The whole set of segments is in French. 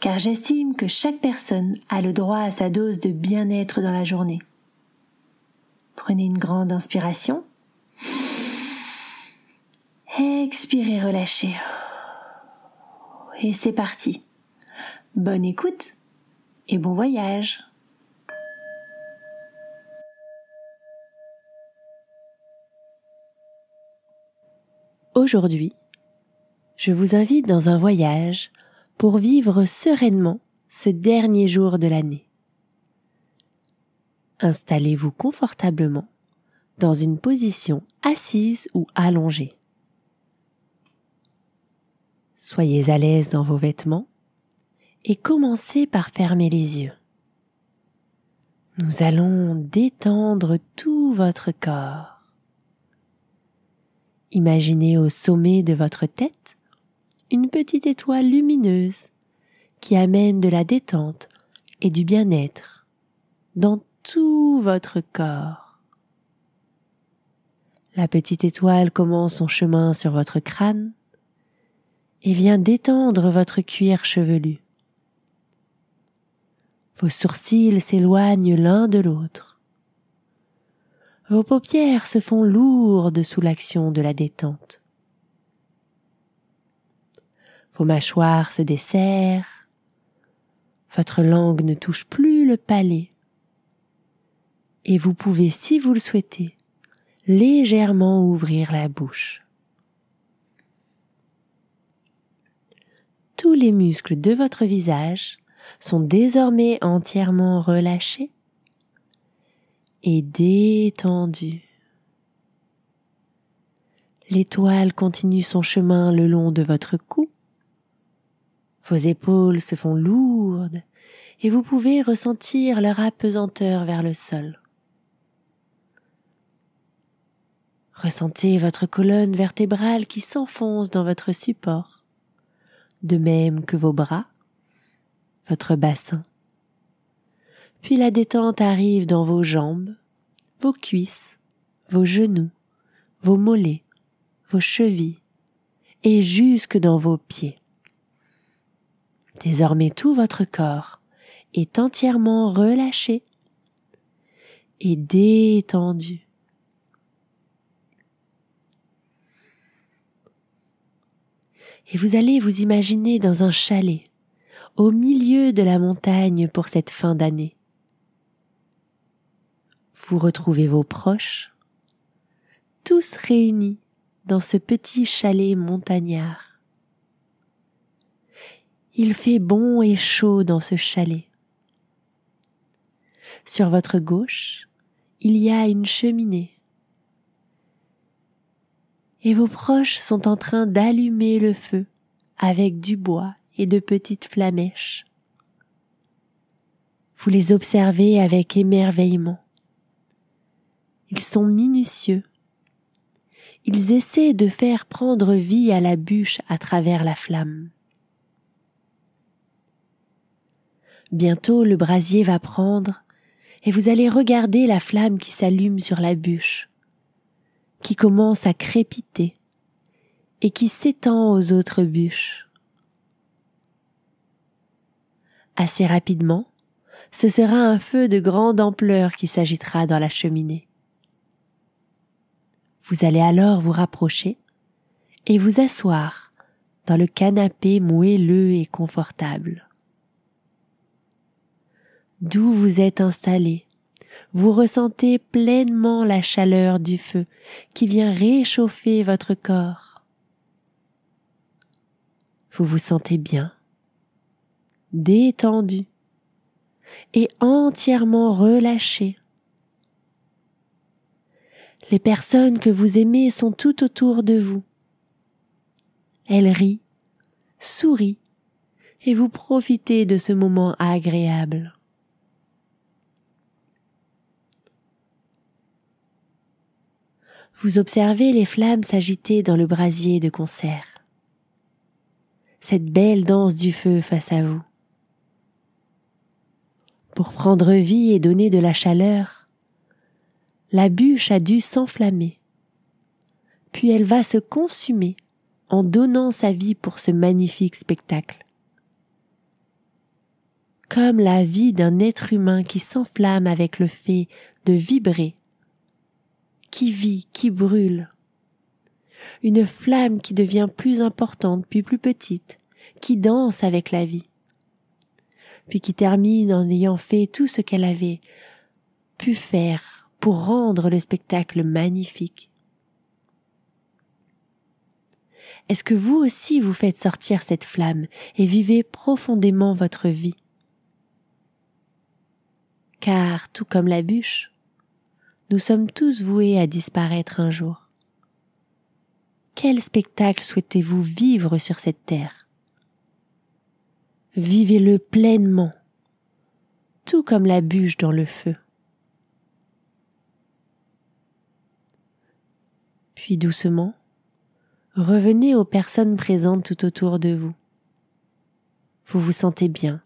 car j'estime que chaque personne a le droit à sa dose de bien-être dans la journée. Prenez une grande inspiration. Expirez, relâchez. Et c'est parti. Bonne écoute et bon voyage. Aujourd'hui, je vous invite dans un voyage pour vivre sereinement ce dernier jour de l'année. Installez-vous confortablement dans une position assise ou allongée. Soyez à l'aise dans vos vêtements et commencez par fermer les yeux. Nous allons détendre tout votre corps. Imaginez au sommet de votre tête une petite étoile lumineuse qui amène de la détente et du bien-être dans tout votre corps. La petite étoile commence son chemin sur votre crâne et vient détendre votre cuir chevelu. Vos sourcils s'éloignent l'un de l'autre. Vos paupières se font lourdes sous l'action de la détente. Vos mâchoires se desserrent. Votre langue ne touche plus le palais. Et vous pouvez, si vous le souhaitez, légèrement ouvrir la bouche. Tous les muscles de votre visage sont désormais entièrement relâchés et détendus. L'étoile continue son chemin le long de votre cou vos épaules se font lourdes et vous pouvez ressentir leur apesanteur vers le sol. Ressentez votre colonne vertébrale qui s'enfonce dans votre support, de même que vos bras, votre bassin. Puis la détente arrive dans vos jambes, vos cuisses, vos genoux, vos mollets, vos chevilles et jusque dans vos pieds. Désormais tout votre corps est entièrement relâché et détendu. Et vous allez vous imaginer dans un chalet, au milieu de la montagne pour cette fin d'année. Vous retrouvez vos proches, tous réunis dans ce petit chalet montagnard. Il fait bon et chaud dans ce chalet. Sur votre gauche, il y a une cheminée. Et vos proches sont en train d'allumer le feu avec du bois et de petites flamèches. Vous les observez avec émerveillement. Ils sont minutieux. Ils essaient de faire prendre vie à la bûche à travers la flamme. Bientôt le brasier va prendre, et vous allez regarder la flamme qui s'allume sur la bûche, qui commence à crépiter, et qui s'étend aux autres bûches. Assez rapidement, ce sera un feu de grande ampleur qui s'agitera dans la cheminée. Vous allez alors vous rapprocher et vous asseoir dans le canapé moelleux et confortable d'où vous êtes installé. Vous ressentez pleinement la chaleur du feu qui vient réchauffer votre corps. Vous vous sentez bien, détendu et entièrement relâché. Les personnes que vous aimez sont tout autour de vous. Elles rient, sourient, et vous profitez de ce moment agréable. Vous observez les flammes s'agiter dans le brasier de concert. Cette belle danse du feu face à vous. Pour prendre vie et donner de la chaleur, la bûche a dû s'enflammer, puis elle va se consumer en donnant sa vie pour ce magnifique spectacle. Comme la vie d'un être humain qui s'enflamme avec le fait de vibrer, qui vit, qui brûle. Une flamme qui devient plus importante puis plus petite, qui danse avec la vie, puis qui termine en ayant fait tout ce qu'elle avait pu faire pour rendre le spectacle magnifique. Est-ce que vous aussi vous faites sortir cette flamme et vivez profondément votre vie? Car, tout comme la bûche, nous sommes tous voués à disparaître un jour. Quel spectacle souhaitez-vous vivre sur cette terre? Vivez-le pleinement, tout comme la bûche dans le feu. Puis doucement, Revenez aux personnes présentes tout autour de vous. Vous vous sentez bien,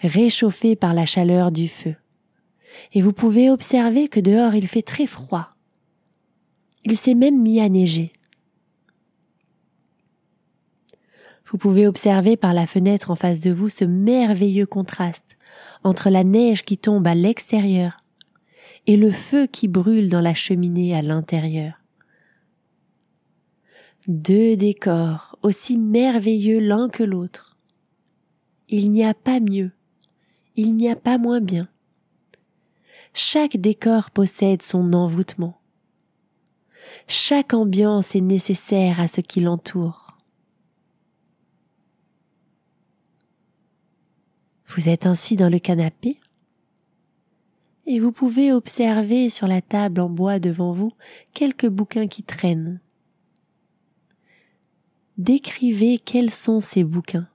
réchauffé par la chaleur du feu, et vous pouvez observer que dehors il fait très froid. Il s'est même mis à neiger. Vous pouvez observer par la fenêtre en face de vous ce merveilleux contraste entre la neige qui tombe à l'extérieur et le feu qui brûle dans la cheminée à l'intérieur. Deux décors aussi merveilleux l'un que l'autre. Il n'y a pas mieux, il n'y a pas moins bien. Chaque décor possède son envoûtement. Chaque ambiance est nécessaire à ce qui l'entoure. Vous êtes ainsi dans le canapé? Et vous pouvez observer sur la table en bois devant vous quelques bouquins qui traînent décrivez quels sont ces bouquins.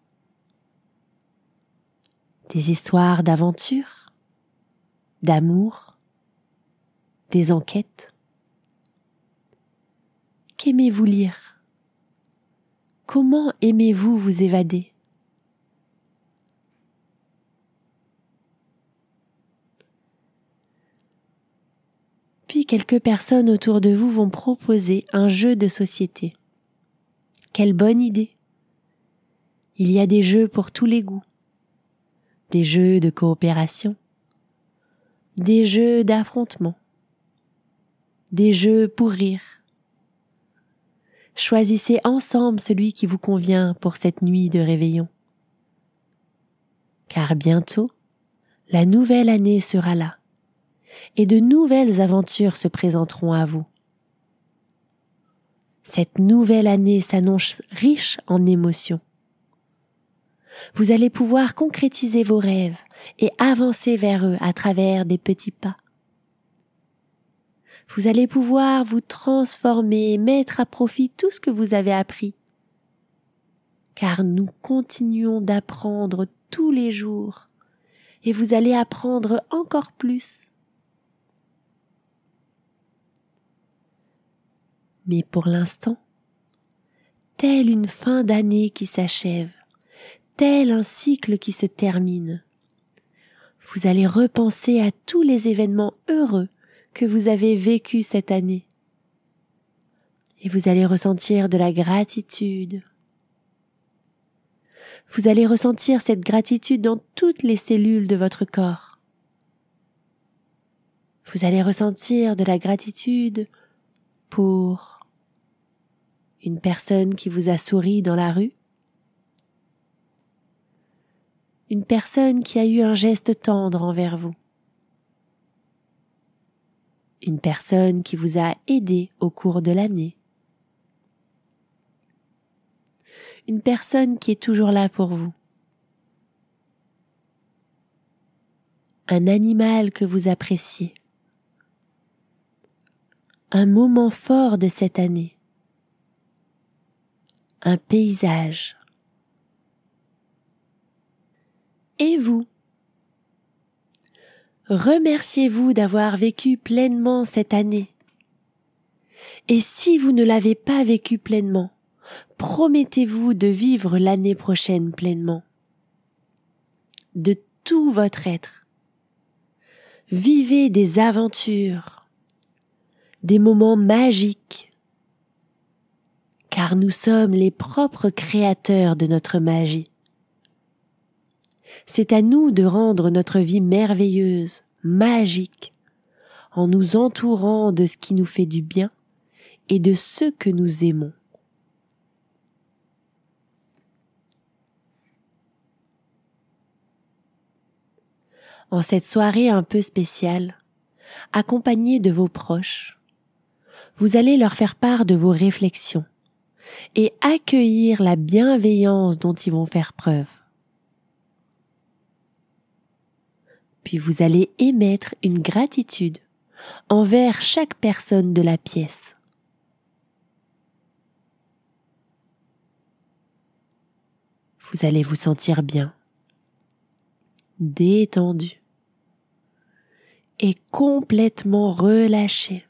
Des histoires d'aventure, d'amour, des enquêtes. Qu'aimez-vous lire? Comment aimez-vous vous évader? Puis quelques personnes autour de vous vont proposer un jeu de société. Quelle bonne idée. Il y a des jeux pour tous les goûts. Des jeux de coopération. Des jeux d'affrontement. Des jeux pour rire. Choisissez ensemble celui qui vous convient pour cette nuit de réveillon. Car bientôt, la nouvelle année sera là, et de nouvelles aventures se présenteront à vous. Cette nouvelle année s'annonce riche en émotions. Vous allez pouvoir concrétiser vos rêves et avancer vers eux à travers des petits pas. Vous allez pouvoir vous transformer et mettre à profit tout ce que vous avez appris. Car nous continuons d'apprendre tous les jours et vous allez apprendre encore plus. Mais pour l'instant, telle une fin d'année qui s'achève, tel un cycle qui se termine, vous allez repenser à tous les événements heureux que vous avez vécus cette année. Et vous allez ressentir de la gratitude. Vous allez ressentir cette gratitude dans toutes les cellules de votre corps. Vous allez ressentir de la gratitude pour une personne qui vous a souri dans la rue, une personne qui a eu un geste tendre envers vous, une personne qui vous a aidé au cours de l'année, une personne qui est toujours là pour vous, un animal que vous appréciez, un moment fort de cette année, un paysage, Et vous Remerciez-vous d'avoir vécu pleinement cette année. Et si vous ne l'avez pas vécu pleinement, promettez-vous de vivre l'année prochaine pleinement. De tout votre être. Vivez des aventures, des moments magiques, car nous sommes les propres créateurs de notre magie. C'est à nous de rendre notre vie merveilleuse, magique, en nous entourant de ce qui nous fait du bien et de ce que nous aimons. En cette soirée un peu spéciale, accompagnée de vos proches, vous allez leur faire part de vos réflexions, et accueillir la bienveillance dont ils vont faire preuve. Puis vous allez émettre une gratitude envers chaque personne de la pièce. Vous allez vous sentir bien, détendu et complètement relâché.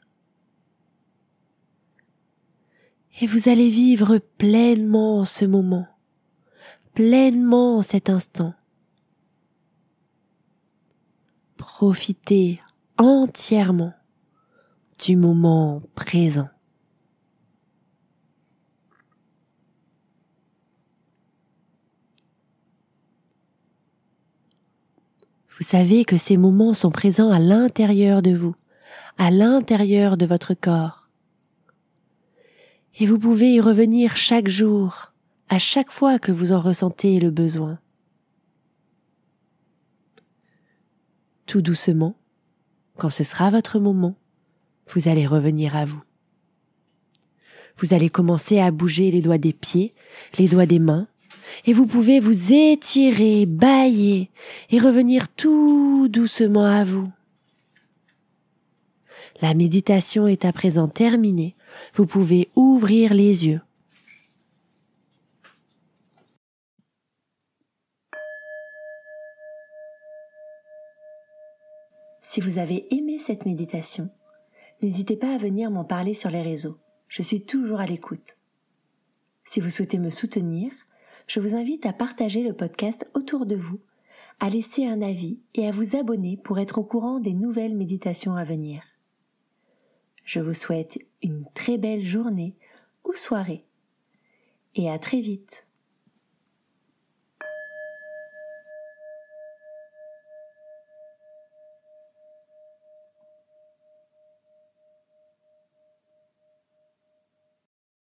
et vous allez vivre pleinement ce moment, pleinement cet instant. Profitez entièrement du moment présent. Vous savez que ces moments sont présents à l'intérieur de vous, à l'intérieur de votre corps et vous pouvez y revenir chaque jour, à chaque fois que vous en ressentez le besoin. Tout doucement, quand ce sera votre moment, vous allez revenir à vous. Vous allez commencer à bouger les doigts des pieds, les doigts des mains, et vous pouvez vous étirer, bailler et revenir tout doucement à vous. La méditation est à présent terminée vous pouvez ouvrir les yeux. Si vous avez aimé cette méditation, n'hésitez pas à venir m'en parler sur les réseaux. Je suis toujours à l'écoute. Si vous souhaitez me soutenir, je vous invite à partager le podcast autour de vous, à laisser un avis et à vous abonner pour être au courant des nouvelles méditations à venir. Je vous souhaite une très belle journée ou soirée et à très vite.